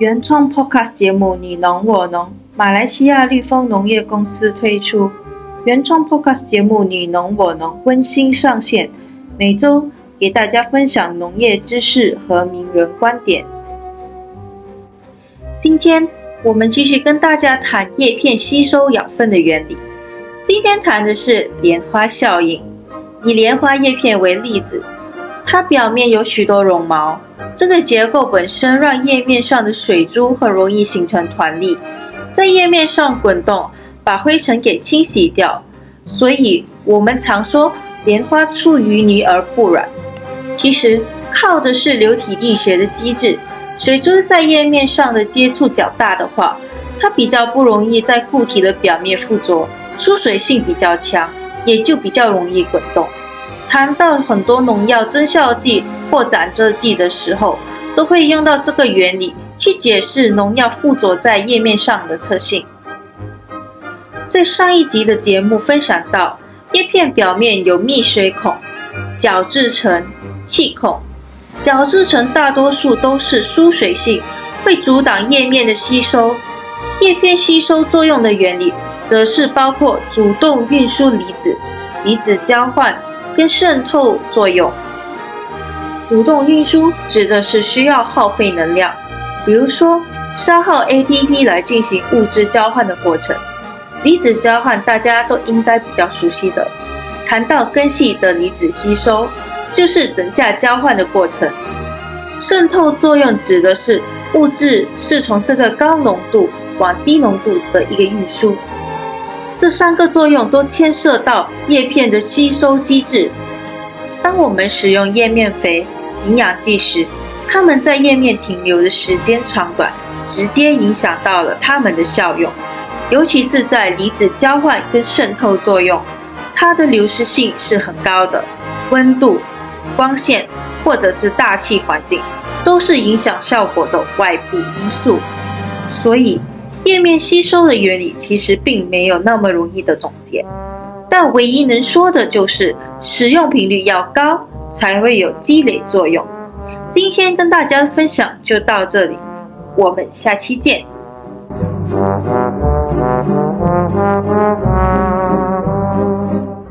原创 Podcast 节目《你侬我侬》，马来西亚绿丰农业公司推出原创 Podcast 节目《你侬我侬》，温馨上线，每周给大家分享农业知识和名人观点。今天我们继续跟大家谈叶片吸收养分的原理。今天谈的是莲花效应，以莲花叶片为例子。它表面有许多绒毛，这个结构本身让叶面上的水珠很容易形成团粒，在叶面上滚动，把灰尘给清洗掉。所以我们常说莲花出淤泥而不染，其实靠的是流体力学的机制。水珠在叶面上的接触较大的话，它比较不容易在固体的表面附着，出水性比较强，也就比较容易滚动。谈到很多农药增效剂或斩蜇剂的时候，都会用到这个原理去解释农药附着在叶面上的特性。在上一集的节目分享到，叶片表面有密水孔、角质层、气孔。角质层大多数都是疏水性，会阻挡叶面的吸收。叶片吸收作用的原理，则是包括主动运输离子、离子交换。跟渗透作用，主动运输指的是需要耗费能量，比如说消耗 ATP 来进行物质交换的过程。离子交换大家都应该比较熟悉的，谈到根系的离子吸收，就是等价交换的过程。渗透作用指的是物质是从这个高浓度往低浓度的一个运输。这三个作用都牵涉到叶片的吸收机制。当我们使用叶面肥、营养剂时，它们在叶面停留的时间长短，直接影响到了它们的效用。尤其是在离子交换跟渗透作用，它的流失性是很高的。温度、光线或者是大气环境，都是影响效果的外部因素。所以，页面吸收的原理其实并没有那么容易的总结，但唯一能说的就是使用频率要高，才会有积累作用。今天跟大家分享就到这里，我们下期见。